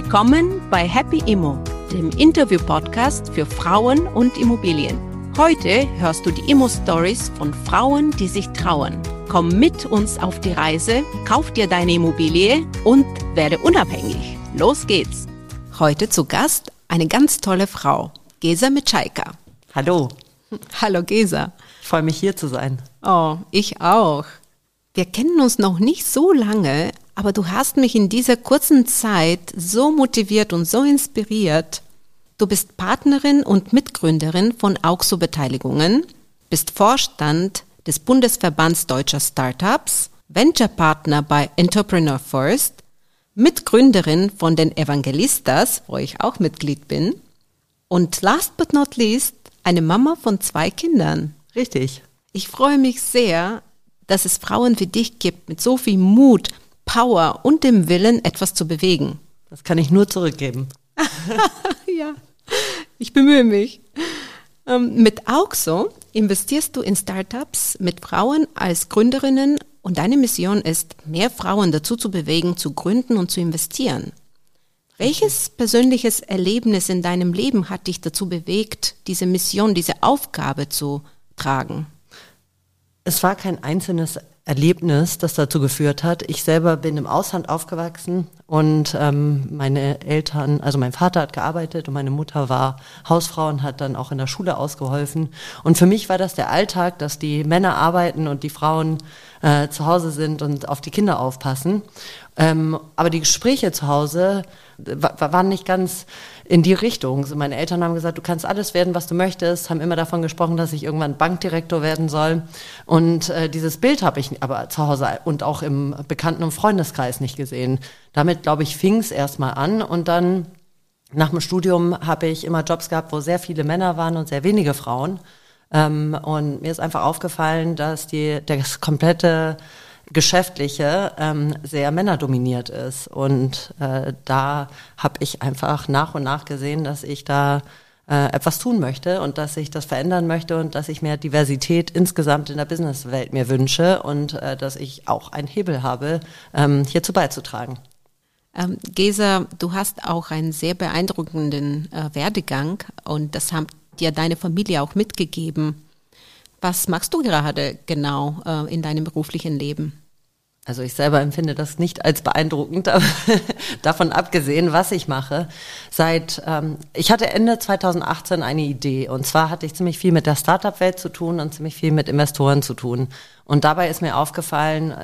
Willkommen bei Happy Immo, dem Interview-Podcast für Frauen und Immobilien. Heute hörst du die Immo-Stories von Frauen, die sich trauen. Komm mit uns auf die Reise, kauf dir deine Immobilie und werde unabhängig. Los geht's! Heute zu Gast eine ganz tolle Frau, Gesa Mitschaika. Hallo. Hallo Gesa. Ich freue mich hier zu sein. Oh, ich auch. Wir kennen uns noch nicht so lange, aber du hast mich in dieser kurzen Zeit so motiviert und so inspiriert. Du bist Partnerin und Mitgründerin von Auxo Beteiligungen, bist Vorstand des Bundesverbands deutscher Startups, Venture-Partner bei Entrepreneur First, Mitgründerin von den Evangelistas, wo ich auch Mitglied bin, und last but not least eine Mama von zwei Kindern. Richtig. Ich freue mich sehr, dass es Frauen wie dich gibt mit so viel Mut, Power und dem Willen, etwas zu bewegen. Das kann ich nur zurückgeben. ja, ich bemühe mich. Ähm, mit Auxo investierst du in Startups mit Frauen als Gründerinnen und deine Mission ist, mehr Frauen dazu zu bewegen, zu gründen und zu investieren. Welches persönliches Erlebnis in deinem Leben hat dich dazu bewegt, diese Mission, diese Aufgabe zu tragen? Es war kein einzelnes Erlebnis, das dazu geführt hat. Ich selber bin im Ausland aufgewachsen und ähm, meine Eltern, also mein Vater hat gearbeitet und meine Mutter war Hausfrau und hat dann auch in der Schule ausgeholfen. Und für mich war das der Alltag, dass die Männer arbeiten und die Frauen äh, zu Hause sind und auf die Kinder aufpassen. Ähm, aber die Gespräche zu Hause waren nicht ganz in die Richtung. So meine Eltern haben gesagt, du kannst alles werden, was du möchtest, haben immer davon gesprochen, dass ich irgendwann Bankdirektor werden soll. Und äh, dieses Bild habe ich aber zu Hause und auch im Bekannten- und Freundeskreis nicht gesehen. Damit, glaube ich, fing es erstmal an und dann nach dem Studium habe ich immer Jobs gehabt, wo sehr viele Männer waren und sehr wenige Frauen. Ähm, und mir ist einfach aufgefallen, dass die, das komplette Geschäftliche ähm, sehr männerdominiert ist. Und äh, da habe ich einfach nach und nach gesehen, dass ich da äh, etwas tun möchte und dass ich das verändern möchte und dass ich mehr Diversität insgesamt in der Businesswelt mir wünsche und äh, dass ich auch einen Hebel habe, ähm, hierzu beizutragen. Ähm, Gesa, du hast auch einen sehr beeindruckenden äh, Werdegang und das haben dir deine Familie auch mitgegeben. Was machst du gerade genau äh, in deinem beruflichen Leben? Also ich selber empfinde das nicht als beeindruckend, aber davon abgesehen, was ich mache. Seit ähm, ich hatte Ende 2018 eine Idee und zwar hatte ich ziemlich viel mit der Startup-Welt zu tun und ziemlich viel mit Investoren zu tun. Und dabei ist mir aufgefallen,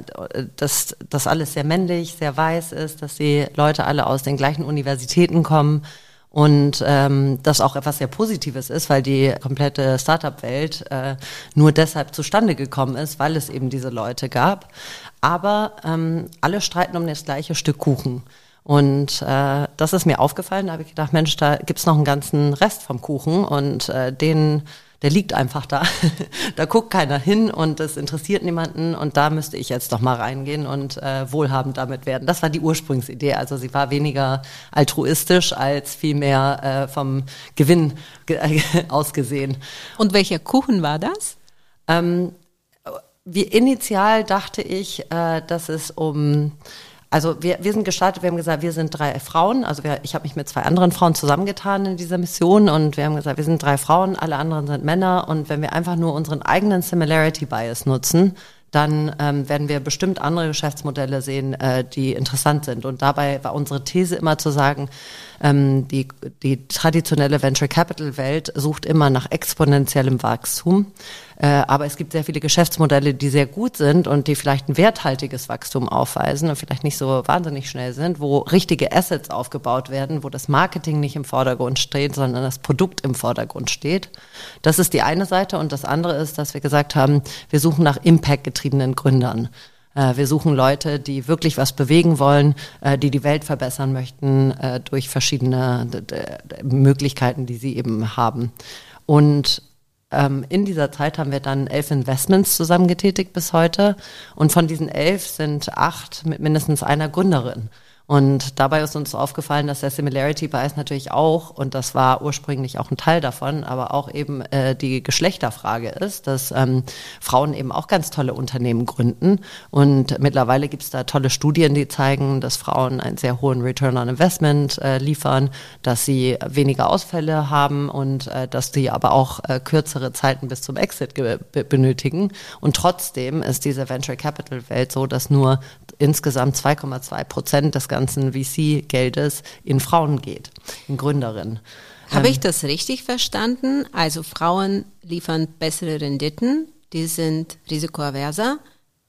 dass das alles sehr männlich, sehr weiß ist, dass die Leute alle aus den gleichen Universitäten kommen und ähm, das auch etwas sehr Positives ist, weil die komplette Startup-Welt äh, nur deshalb zustande gekommen ist, weil es eben diese Leute gab. Aber ähm, alle streiten um das gleiche Stück Kuchen. Und äh, das ist mir aufgefallen. Da habe ich gedacht, Mensch, da gibt's noch einen ganzen Rest vom Kuchen und äh, den der liegt einfach da. da guckt keiner hin und es interessiert niemanden und da müsste ich jetzt doch mal reingehen und äh, wohlhabend damit werden. Das war die Ursprungsidee. Also sie war weniger altruistisch als vielmehr äh, vom Gewinn ge ausgesehen. Und welcher Kuchen war das? Ähm, wie initial dachte ich, äh, dass es um also wir, wir sind gestartet, wir haben gesagt, wir sind drei Frauen. Also wir, ich habe mich mit zwei anderen Frauen zusammengetan in dieser Mission und wir haben gesagt, wir sind drei Frauen, alle anderen sind Männer und wenn wir einfach nur unseren eigenen Similarity Bias nutzen, dann ähm, werden wir bestimmt andere Geschäftsmodelle sehen, äh, die interessant sind. Und dabei war unsere These immer zu sagen, ähm, die, die traditionelle Venture Capital Welt sucht immer nach exponentiellem Wachstum. Äh, aber es gibt sehr viele Geschäftsmodelle, die sehr gut sind und die vielleicht ein werthaltiges Wachstum aufweisen und vielleicht nicht so wahnsinnig schnell sind, wo richtige Assets aufgebaut werden, wo das Marketing nicht im Vordergrund steht, sondern das Produkt im Vordergrund steht. Das ist die eine Seite und das andere ist, dass wir gesagt haben, wir suchen nach Impact-getriebenen Gründern. Äh, wir suchen Leute, die wirklich was bewegen wollen, äh, die die Welt verbessern möchten durch verschiedene Möglichkeiten, die sie eben haben. Und ähm, in dieser Zeit haben wir dann elf Investments zusammengetätigt bis heute. Und von diesen elf sind acht mit mindestens einer Gründerin. Und dabei ist uns aufgefallen, dass der Similarity Bias natürlich auch, und das war ursprünglich auch ein Teil davon, aber auch eben äh, die Geschlechterfrage ist, dass ähm, Frauen eben auch ganz tolle Unternehmen gründen. Und mittlerweile gibt es da tolle Studien, die zeigen, dass Frauen einen sehr hohen Return on Investment äh, liefern, dass sie weniger Ausfälle haben und äh, dass sie aber auch äh, kürzere Zeiten bis zum Exit benötigen. Und trotzdem ist diese Venture Capital Welt so, dass nur insgesamt 2,2 Prozent des ganzen VC-Geldes in Frauen geht, in Gründerinnen. Habe ich ähm, das richtig verstanden? Also Frauen liefern bessere Renditen, die sind risikoaverser,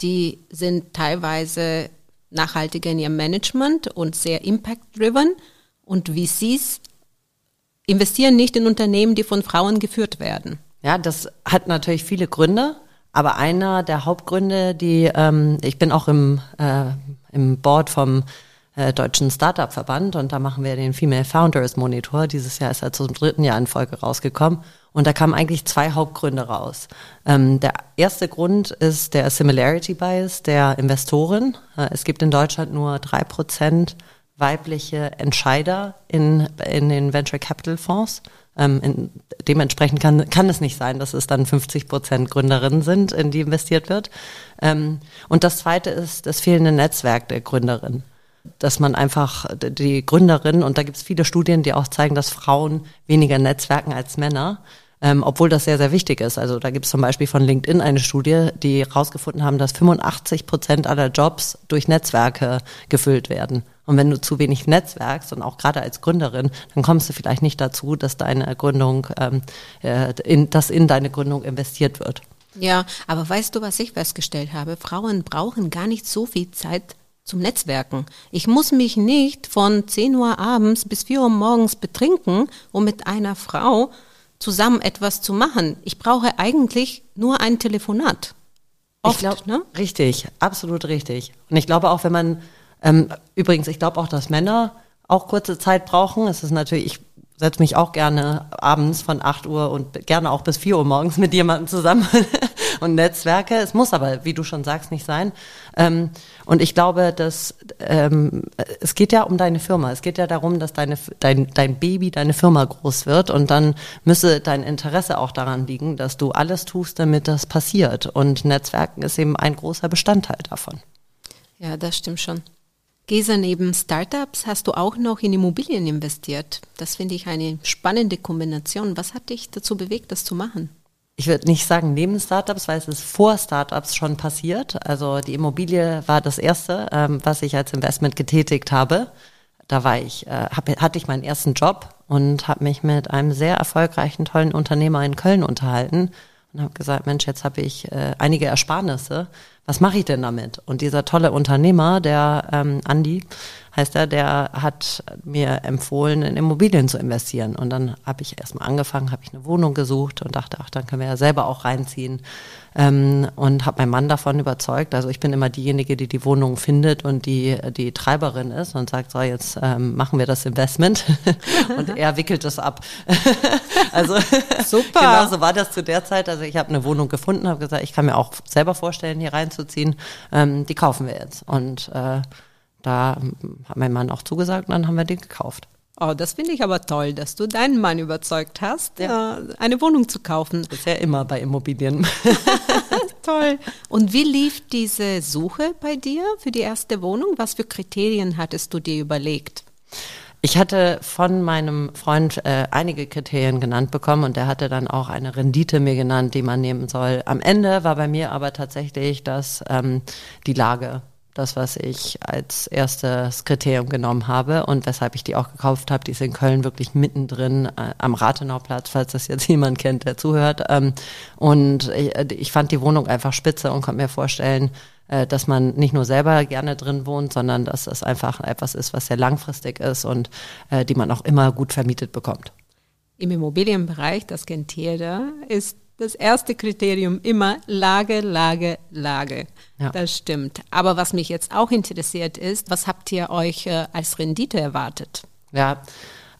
die sind teilweise nachhaltiger in ihrem Management und sehr impact-driven und VCs investieren nicht in Unternehmen, die von Frauen geführt werden. Ja, das hat natürlich viele Gründe. Aber einer der Hauptgründe, die ähm, ich bin auch im, äh, im Board vom äh, Deutschen Startup-Verband und da machen wir den Female Founders Monitor. Dieses Jahr ist er zum dritten Jahr in Folge rausgekommen. Und da kamen eigentlich zwei Hauptgründe raus. Ähm, der erste Grund ist der Similarity Bias der Investoren. Äh, es gibt in Deutschland nur drei Prozent weibliche Entscheider in, in den Venture Capital Fonds. Ähm, in, dementsprechend kann, kann es nicht sein, dass es dann 50 Prozent Gründerinnen sind, in die investiert wird. Ähm, und das zweite ist das fehlende Netzwerk der Gründerinnen. Dass man einfach die Gründerinnen, und da gibt es viele Studien, die auch zeigen, dass Frauen weniger netzwerken als Männer ähm, obwohl das sehr, sehr wichtig ist. Also da gibt es zum Beispiel von LinkedIn eine Studie, die herausgefunden haben, dass 85 Prozent aller Jobs durch Netzwerke gefüllt werden. Und wenn du zu wenig netzwerkst und auch gerade als Gründerin, dann kommst du vielleicht nicht dazu, dass deine Gründung, ähm, äh, in, dass in deine Gründung investiert wird. Ja, aber weißt du, was ich festgestellt habe? Frauen brauchen gar nicht so viel Zeit zum Netzwerken. Ich muss mich nicht von 10 Uhr abends bis 4 Uhr morgens betrinken, um mit einer Frau zusammen etwas zu machen. Ich brauche eigentlich nur ein Telefonat. Oft, ich glaub, ne? Richtig, absolut richtig. Und ich glaube auch, wenn man, ähm, übrigens, ich glaube auch, dass Männer auch kurze Zeit brauchen. Es ist natürlich, ich setze mich auch gerne abends von 8 Uhr und gerne auch bis 4 Uhr morgens mit jemandem zusammen und Netzwerke. Es muss aber, wie du schon sagst, nicht sein. Ähm, und ich glaube, dass ähm, es geht ja um deine Firma. Es geht ja darum, dass deine, dein, dein Baby, deine Firma groß wird. Und dann müsse dein Interesse auch daran liegen, dass du alles tust, damit das passiert. Und Netzwerken ist eben ein großer Bestandteil davon. Ja, das stimmt schon. Gesa, neben Startups hast du auch noch in Immobilien investiert. Das finde ich eine spannende Kombination. Was hat dich dazu bewegt, das zu machen? Ich würde nicht sagen neben Startups, weil es ist vor Startups schon passiert. Also die Immobilie war das erste, ähm, was ich als Investment getätigt habe. Da war ich, äh, hab, hatte ich meinen ersten Job und habe mich mit einem sehr erfolgreichen, tollen Unternehmer in Köln unterhalten und habe gesagt, Mensch, jetzt habe ich äh, einige Ersparnisse. Was mache ich denn damit? Und dieser tolle Unternehmer, der ähm, Andi heißt er, der hat mir empfohlen, in Immobilien zu investieren. Und dann habe ich erstmal angefangen, habe ich eine Wohnung gesucht und dachte, ach, dann können wir ja selber auch reinziehen ähm, und habe meinen Mann davon überzeugt. Also ich bin immer diejenige, die die Wohnung findet und die die Treiberin ist und sagt, so jetzt ähm, machen wir das Investment und er wickelt es ab. also super. genau so war das zu der Zeit. Also ich habe eine Wohnung gefunden, habe gesagt, ich kann mir auch selber vorstellen, hier reinzuziehen. Ähm, die kaufen wir jetzt und äh, da hat mein Mann auch zugesagt und dann haben wir den gekauft. Oh, das finde ich aber toll, dass du deinen Mann überzeugt hast, ja. Äh, eine Wohnung zu kaufen. Das ist ja immer bei Immobilien. toll. Und wie lief diese Suche bei dir für die erste Wohnung? Was für Kriterien hattest du dir überlegt? Ich hatte von meinem Freund äh, einige Kriterien genannt bekommen und der hatte dann auch eine Rendite mir genannt, die man nehmen soll. Am Ende war bei mir aber tatsächlich das ähm, die Lage das, was ich als erstes Kriterium genommen habe und weshalb ich die auch gekauft habe. Die ist in Köln wirklich mittendrin äh, am Rathenauplatz, falls das jetzt jemand kennt, der zuhört. Ähm, und ich, äh, ich, fand die Wohnung einfach spitze und konnte mir vorstellen, dass man nicht nur selber gerne drin wohnt, sondern dass es einfach etwas ist, was sehr langfristig ist und äh, die man auch immer gut vermietet bekommt. Im Immobilienbereich, das kennt jeder, ist das erste Kriterium immer Lage, Lage, Lage. Ja. Das stimmt. Aber was mich jetzt auch interessiert ist, was habt ihr euch äh, als Rendite erwartet? Ja,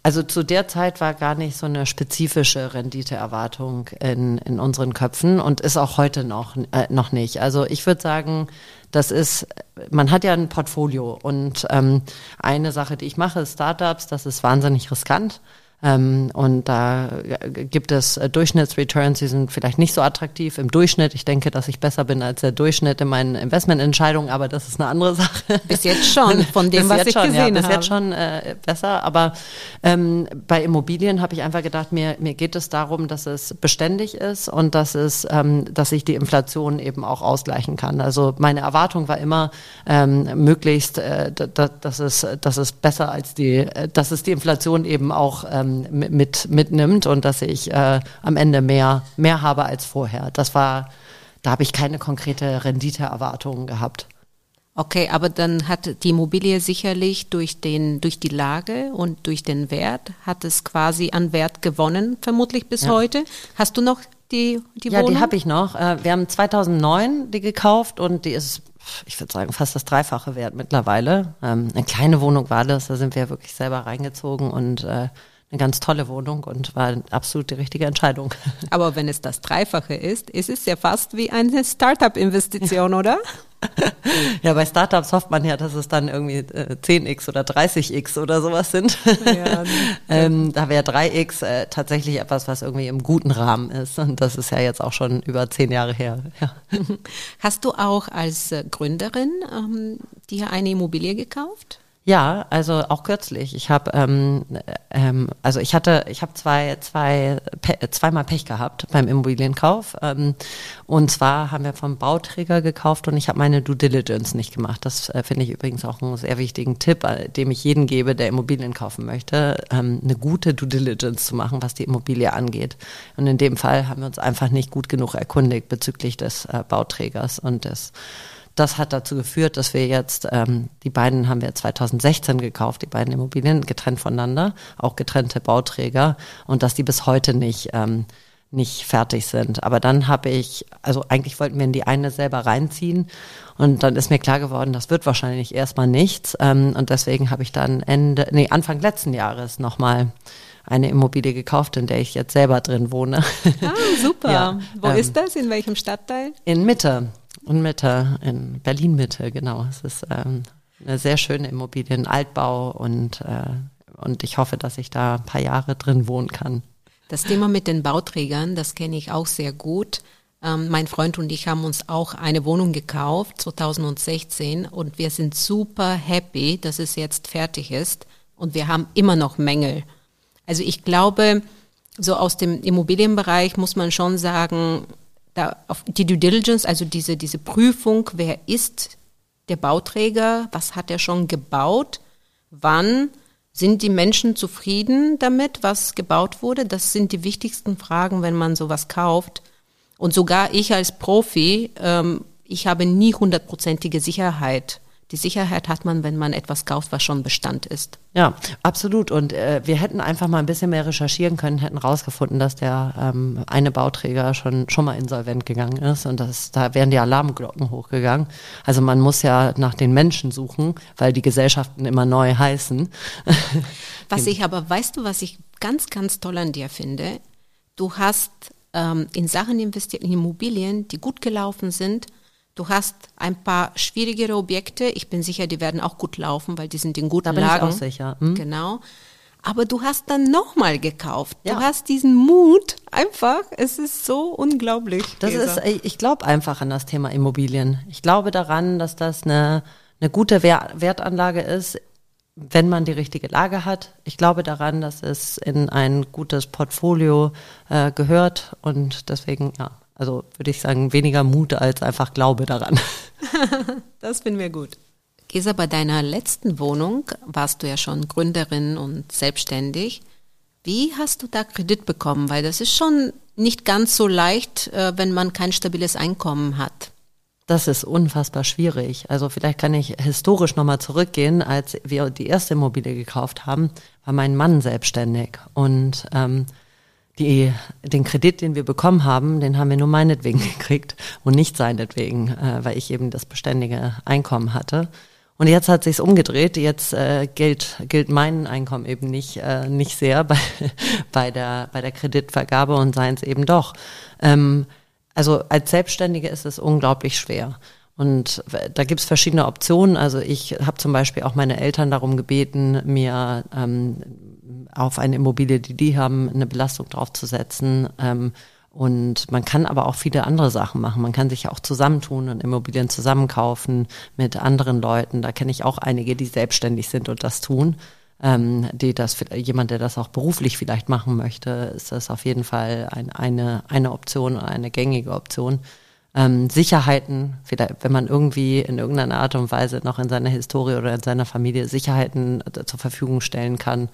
also zu der Zeit war gar nicht so eine spezifische Renditeerwartung in, in unseren Köpfen und ist auch heute noch, äh, noch nicht. Also ich würde sagen, Das ist, man hat ja ein Portfolio und ähm, eine Sache, die ich mache, ist Startups, das ist wahnsinnig riskant. Ähm, und da gibt es äh, Durchschnittsreturns, die sind vielleicht nicht so attraktiv im Durchschnitt. Ich denke, dass ich besser bin als der Durchschnitt in meinen Investmententscheidungen, aber das ist eine andere Sache. Bis jetzt schon, von dem, was ich schon, gesehen ja, bis habe. Bis jetzt schon äh, besser, aber ähm, bei Immobilien habe ich einfach gedacht, mir, mir geht es darum, dass es beständig ist und dass es, ähm, dass ich die Inflation eben auch ausgleichen kann. Also meine Erwartung war immer ähm, möglichst, äh, dass es, dass es besser als die, äh, dass es die Inflation eben auch ähm, mit, mitnimmt und dass ich äh, am Ende mehr, mehr habe als vorher. Das war, da habe ich keine konkrete Renditeerwartungen gehabt. Okay, aber dann hat die Immobilie sicherlich durch den, durch die Lage und durch den Wert hat es quasi an Wert gewonnen, vermutlich bis ja. heute. Hast du noch die, die ja, Wohnung? Ja, die habe ich noch. Äh, wir haben 2009 die gekauft und die ist, ich würde sagen, fast das Dreifache wert mittlerweile. Ähm, eine kleine Wohnung war das, da sind wir wirklich selber reingezogen und äh, eine ganz tolle Wohnung und war absolut die richtige Entscheidung. Aber wenn es das Dreifache ist, ist es ja fast wie eine Startup-Investition, ja. oder? Ja, bei Startups hofft man ja, dass es dann irgendwie 10x äh, oder 30x oder sowas sind. Ja, ähm, da wäre 3x äh, tatsächlich etwas, was irgendwie im guten Rahmen ist. Und das ist ja jetzt auch schon über zehn Jahre her. Ja. Hast du auch als äh, Gründerin ähm, dir eine Immobilie gekauft? Ja, also auch kürzlich. Ich habe, ähm, ähm, also ich hatte, ich habe zwei, zwei, pe zweimal Pech gehabt beim Immobilienkauf. Ähm, und zwar haben wir vom Bauträger gekauft und ich habe meine Due Diligence nicht gemacht. Das äh, finde ich übrigens auch einen sehr wichtigen Tipp, äh, dem ich jeden gebe, der Immobilien kaufen möchte, ähm, eine gute Due Diligence zu machen, was die Immobilie angeht. Und in dem Fall haben wir uns einfach nicht gut genug erkundigt bezüglich des äh, Bauträgers und des das hat dazu geführt, dass wir jetzt, ähm, die beiden haben wir 2016 gekauft, die beiden Immobilien, getrennt voneinander, auch getrennte Bauträger und dass die bis heute nicht, ähm, nicht fertig sind. Aber dann habe ich, also eigentlich wollten wir in die eine selber reinziehen und dann ist mir klar geworden, das wird wahrscheinlich erstmal nichts. Ähm, und deswegen habe ich dann Ende, nee, Anfang letzten Jahres nochmal eine Immobilie gekauft, in der ich jetzt selber drin wohne. Ah, super. ja, Wo ähm, ist das? In welchem Stadtteil? In Mitte und Mitte, in Berlin Mitte, genau. Es ist ähm, eine sehr schöne Immobilie, ein Altbau und, äh, und ich hoffe, dass ich da ein paar Jahre drin wohnen kann. Das Thema mit den Bauträgern, das kenne ich auch sehr gut. Ähm, mein Freund und ich haben uns auch eine Wohnung gekauft, 2016, und wir sind super happy, dass es jetzt fertig ist. Und wir haben immer noch Mängel. Also ich glaube, so aus dem Immobilienbereich muss man schon sagen, da auf die Due Diligence, also diese, diese Prüfung, wer ist der Bauträger, was hat er schon gebaut, wann sind die Menschen zufrieden damit, was gebaut wurde? Das sind die wichtigsten Fragen, wenn man sowas kauft. Und sogar ich als Profi, ähm, ich habe nie hundertprozentige Sicherheit die Sicherheit hat man, wenn man etwas kauft, was schon Bestand ist. Ja, absolut. Und äh, wir hätten einfach mal ein bisschen mehr recherchieren können, hätten rausgefunden, dass der ähm, eine Bauträger schon schon mal insolvent gegangen ist und das, da wären die Alarmglocken hochgegangen. Also man muss ja nach den Menschen suchen, weil die Gesellschaften immer neu heißen. was ich aber, weißt du, was ich ganz, ganz toll an dir finde? Du hast ähm, in Sachen investiert, in Immobilien, die gut gelaufen sind, Du hast ein paar schwierigere Objekte. Ich bin sicher, die werden auch gut laufen, weil die sind in guten da bin Lagen. Ich auch sicher. Hm? Genau. Aber du hast dann nochmal gekauft. Ja. Du hast diesen Mut einfach. Es ist so unglaublich. Das ist, ich glaube einfach an das Thema Immobilien. Ich glaube daran, dass das eine, eine gute Wertanlage ist, wenn man die richtige Lage hat. Ich glaube daran, dass es in ein gutes Portfolio äh, gehört und deswegen, ja, also würde ich sagen, weniger Mut als einfach Glaube daran. das finden wir gut. Gesa, bei deiner letzten Wohnung warst du ja schon Gründerin und selbstständig. Wie hast du da Kredit bekommen? Weil das ist schon nicht ganz so leicht, äh, wenn man kein stabiles Einkommen hat. Das ist unfassbar schwierig. Also vielleicht kann ich historisch nochmal zurückgehen. Als wir die erste Immobilie gekauft haben, war mein Mann selbstständig. Und ähm, die, den Kredit, den wir bekommen haben, den haben wir nur meinetwegen gekriegt und nicht seinetwegen, äh, weil ich eben das beständige Einkommen hatte. Und jetzt hat sich's umgedreht. Jetzt äh, gilt, gilt mein Einkommen eben nicht, äh, nicht sehr bei, bei, der, bei der Kreditvergabe und seins eben doch. Ähm, also als Selbstständige ist es unglaublich schwer. Und da gibt es verschiedene Optionen. Also ich habe zum Beispiel auch meine Eltern darum gebeten, mir ähm, auf eine Immobilie, die die haben, eine Belastung draufzusetzen. Ähm, und man kann aber auch viele andere Sachen machen. Man kann sich ja auch zusammentun und Immobilien zusammenkaufen mit anderen Leuten. Da kenne ich auch einige, die selbstständig sind und das tun. Ähm, die das jemand, der das auch beruflich vielleicht machen möchte, ist das auf jeden Fall ein, eine eine Option, eine gängige Option. Ähm, Sicherheiten, vielleicht, wenn man irgendwie in irgendeiner Art und Weise noch in seiner Historie oder in seiner Familie Sicherheiten zur Verfügung stellen kann,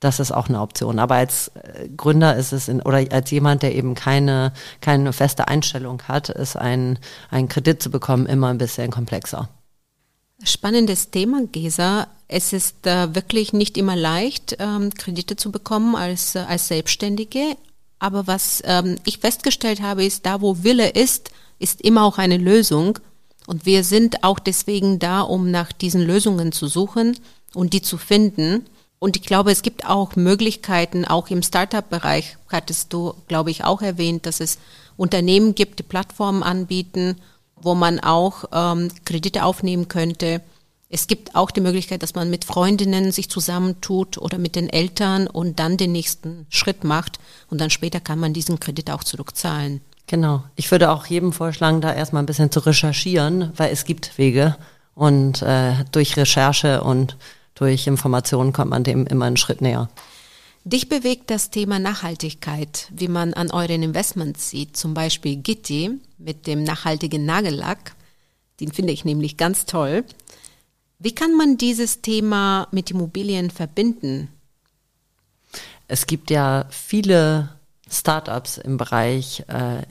das ist auch eine Option. Aber als äh, Gründer ist es in, oder als jemand, der eben keine, keine feste Einstellung hat, ist ein, ein Kredit zu bekommen immer ein bisschen komplexer. Spannendes Thema, Gesa. Es ist äh, wirklich nicht immer leicht, ähm, Kredite zu bekommen als, äh, als Selbstständige. Aber was ähm, ich festgestellt habe, ist, da wo Wille ist, ist immer auch eine Lösung. Und wir sind auch deswegen da, um nach diesen Lösungen zu suchen und die zu finden. Und ich glaube, es gibt auch Möglichkeiten, auch im Startup-Bereich, hattest du, glaube ich, auch erwähnt, dass es Unternehmen gibt, die Plattformen anbieten, wo man auch ähm, Kredite aufnehmen könnte. Es gibt auch die Möglichkeit, dass man mit Freundinnen sich zusammentut oder mit den Eltern und dann den nächsten Schritt macht und dann später kann man diesen Kredit auch zurückzahlen. Genau. Ich würde auch jedem vorschlagen, da erstmal ein bisschen zu recherchieren, weil es gibt Wege und äh, durch Recherche und durch Informationen kommt man dem immer einen Schritt näher. Dich bewegt das Thema Nachhaltigkeit, wie man an euren Investments sieht, zum Beispiel Gitti mit dem nachhaltigen Nagellack. Den finde ich nämlich ganz toll. Wie kann man dieses Thema mit Immobilien verbinden? Es gibt ja viele Startups im Bereich äh,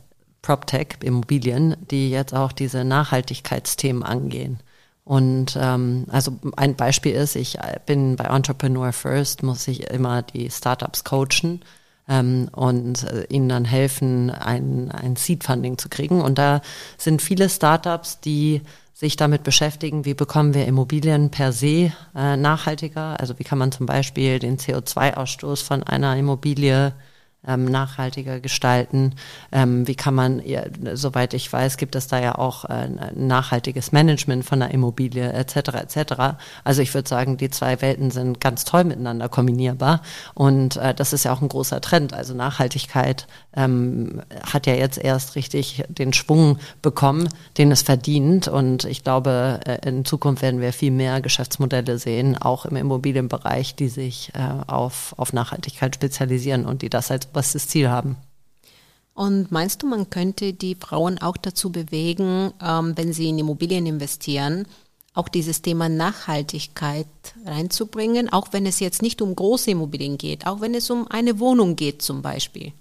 PropTech, Immobilien, die jetzt auch diese Nachhaltigkeitsthemen angehen. Und ähm, also ein Beispiel ist, ich bin bei Entrepreneur First, muss ich immer die Startups coachen ähm, und äh, ihnen dann helfen, ein, ein Seed-Funding zu kriegen. Und da sind viele Startups, die sich damit beschäftigen, wie bekommen wir Immobilien per se äh, nachhaltiger. Also wie kann man zum Beispiel den CO2-Ausstoß von einer Immobilie ähm, nachhaltiger gestalten? Ähm, wie kann man, ja, soweit ich weiß, gibt es da ja auch äh, nachhaltiges Management von der Immobilie etc. etc. Also ich würde sagen, die zwei Welten sind ganz toll miteinander kombinierbar und äh, das ist ja auch ein großer Trend. Also Nachhaltigkeit ähm, hat ja jetzt erst richtig den Schwung bekommen, den es verdient und ich glaube, äh, in Zukunft werden wir viel mehr Geschäftsmodelle sehen, auch im Immobilienbereich, die sich äh, auf, auf Nachhaltigkeit spezialisieren und die das als oberstes Ziel haben. Und meinst du, man könnte die Frauen auch dazu bewegen, ähm, wenn sie in Immobilien investieren, auch dieses Thema Nachhaltigkeit reinzubringen, auch wenn es jetzt nicht um große Immobilien geht, auch wenn es um eine Wohnung geht zum Beispiel?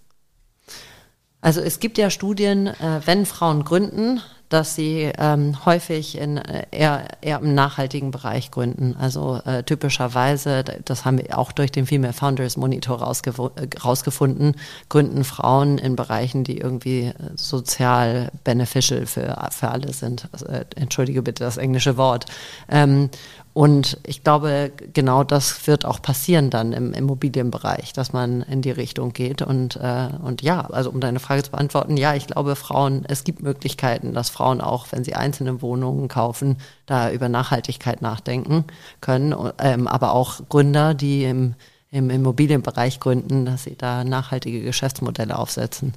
Also es gibt ja Studien, äh, wenn Frauen gründen, dass sie ähm, häufig in äh, eher, eher im nachhaltigen Bereich gründen. Also äh, typischerweise, das haben wir auch durch den Female Founders Monitor äh, rausgefunden, gründen Frauen in Bereichen, die irgendwie äh, sozial beneficial für, für alle sind. Also, äh, entschuldige bitte das englische Wort. Ähm, und ich glaube, genau das wird auch passieren dann im Immobilienbereich, dass man in die Richtung geht. Und, äh, und ja, also um deine Frage zu beantworten, ja, ich glaube, Frauen, es gibt Möglichkeiten, dass Frauen auch, wenn sie einzelne Wohnungen kaufen, da über Nachhaltigkeit nachdenken können. Ähm, aber auch Gründer, die im, im Immobilienbereich gründen, dass sie da nachhaltige Geschäftsmodelle aufsetzen.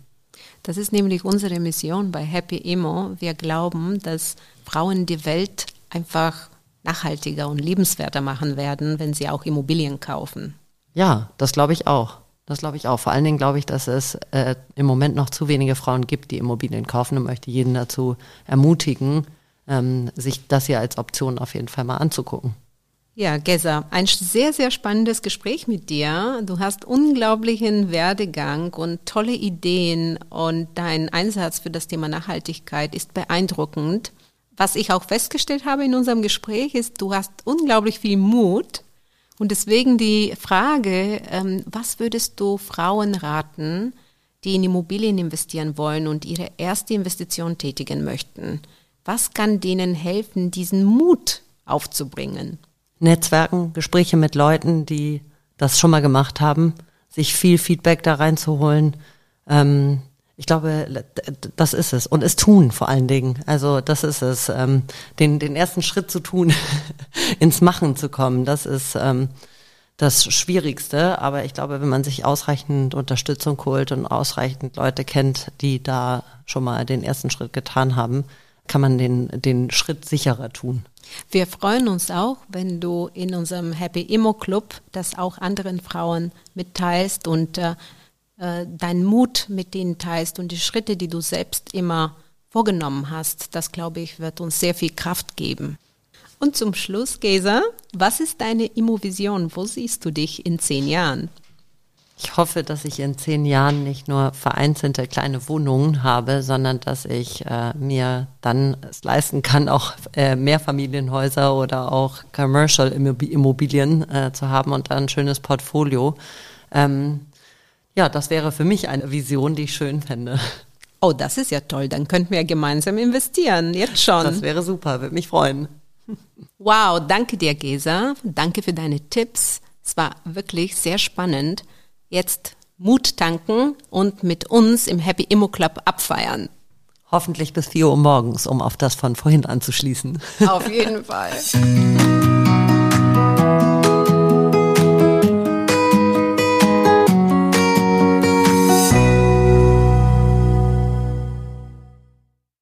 Das ist nämlich unsere Mission bei Happy Emo. Wir glauben, dass Frauen die Welt einfach nachhaltiger und lebenswerter machen werden, wenn sie auch Immobilien kaufen. Ja, das glaube ich auch. Das glaube ich auch. Vor allen Dingen glaube ich, dass es äh, im Moment noch zu wenige Frauen gibt, die Immobilien kaufen und möchte jeden dazu ermutigen, ähm, sich das hier als Option auf jeden Fall mal anzugucken. Ja, Gesa, ein sehr, sehr spannendes Gespräch mit dir. Du hast unglaublichen Werdegang und tolle Ideen und dein Einsatz für das Thema Nachhaltigkeit ist beeindruckend. Was ich auch festgestellt habe in unserem Gespräch ist, du hast unglaublich viel Mut. Und deswegen die Frage, ähm, was würdest du Frauen raten, die in Immobilien investieren wollen und ihre erste Investition tätigen möchten? Was kann denen helfen, diesen Mut aufzubringen? Netzwerken, Gespräche mit Leuten, die das schon mal gemacht haben, sich viel Feedback da reinzuholen. Ähm, Ich glaube, das ist es. Und es tun vor allen Dingen. Also das ist es. Ähm, den, den ersten Schritt zu tun, ins Machen zu kommen, das ist ähm, das Schwierigste. Aber ich glaube, wenn man sich ausreichend Unterstützung holt und ausreichend Leute kennt, die da schon mal den ersten Schritt getan haben, kann man den, den Schritt sicherer tun. Wir freuen uns auch, wenn du in unserem Happy Immo Club das auch anderen Frauen mitteilst und äh, äh, deinen Mut mit denen teilst und die Schritte, die du selbst immer vorgenommen hast. Das, glaube ich, wird uns sehr viel Kraft geben. Und zum Schluss, Gesa, was ist deine Immovision? Wo siehst du dich in zehn Jahren? Ich hoffe, dass ich in zehn Jahren nicht nur vereinzelte kleine Wohnungen habe, sondern dass ich äh, mir dann es leisten kann, auch äh, Mehrfamilienhäuser oder auch Commercial Immobilien äh, zu haben und ein schönes Portfolio. Ähm, ja, das wäre für mich eine Vision, die ich schön fände. Oh, das ist ja toll. Dann könnten wir gemeinsam investieren. Jetzt schon. Das wäre super. Würde mich freuen. Wow, danke dir, Gesa. Danke für deine Tipps. Es war wirklich sehr spannend. Jetzt Mut tanken und mit uns im Happy Immo Club abfeiern. Hoffentlich bis 4 Uhr morgens, um auf das von vorhin anzuschließen. Auf jeden Fall.